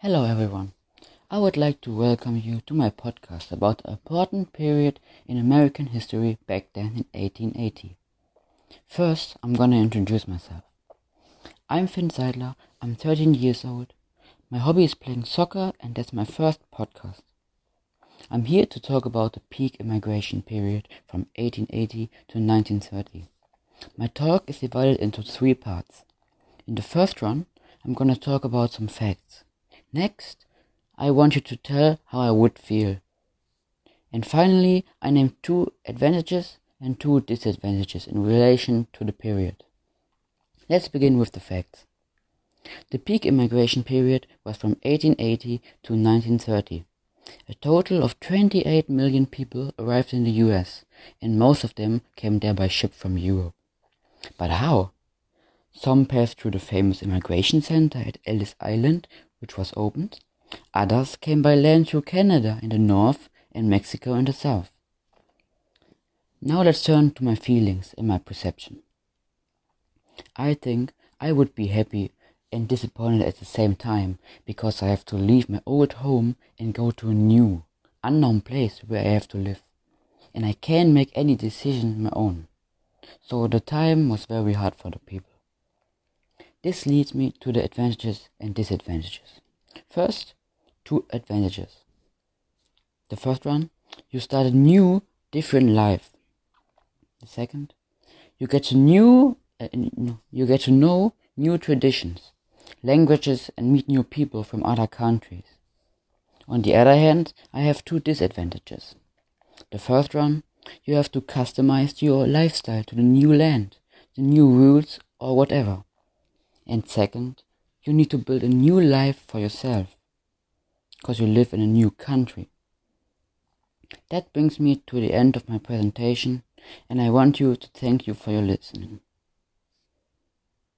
Hello, everyone. I would like to welcome you to my podcast about an important period in American history back then in 1880. First, I'm gonna introduce myself. I'm Finn Seidler, I'm 13 years old. My hobby is playing soccer, and that's my first podcast. I'm here to talk about the peak immigration period from 1880 to 1930. My talk is divided into three parts. In the first run, I'm gonna talk about some facts. Next, I want you to tell how I would feel. And finally, I name two advantages and two disadvantages in relation to the period. Let's begin with the facts. The peak immigration period was from 1880 to 1930. A total of 28 million people arrived in the US, and most of them came there by ship from Europe. But how? Some passed through the famous immigration center at Ellis Island which was opened. Others came by land through Canada in the north and Mexico in the south. Now let's turn to my feelings and my perception. I think I would be happy and disappointed at the same time because I have to leave my old home and go to a new, unknown place where I have to live. And I can't make any decision my own. So the time was very hard for the people. This leads me to the advantages and disadvantages. First, two advantages. The first one, you start a new, different life. The second, you get to new, uh, you get to know new traditions, languages, and meet new people from other countries. On the other hand, I have two disadvantages. The first one, you have to customize your lifestyle to the new land, the new rules, or whatever. And second, you need to build a new life for yourself because you live in a new country. That brings me to the end of my presentation, and I want you to thank you for your listening.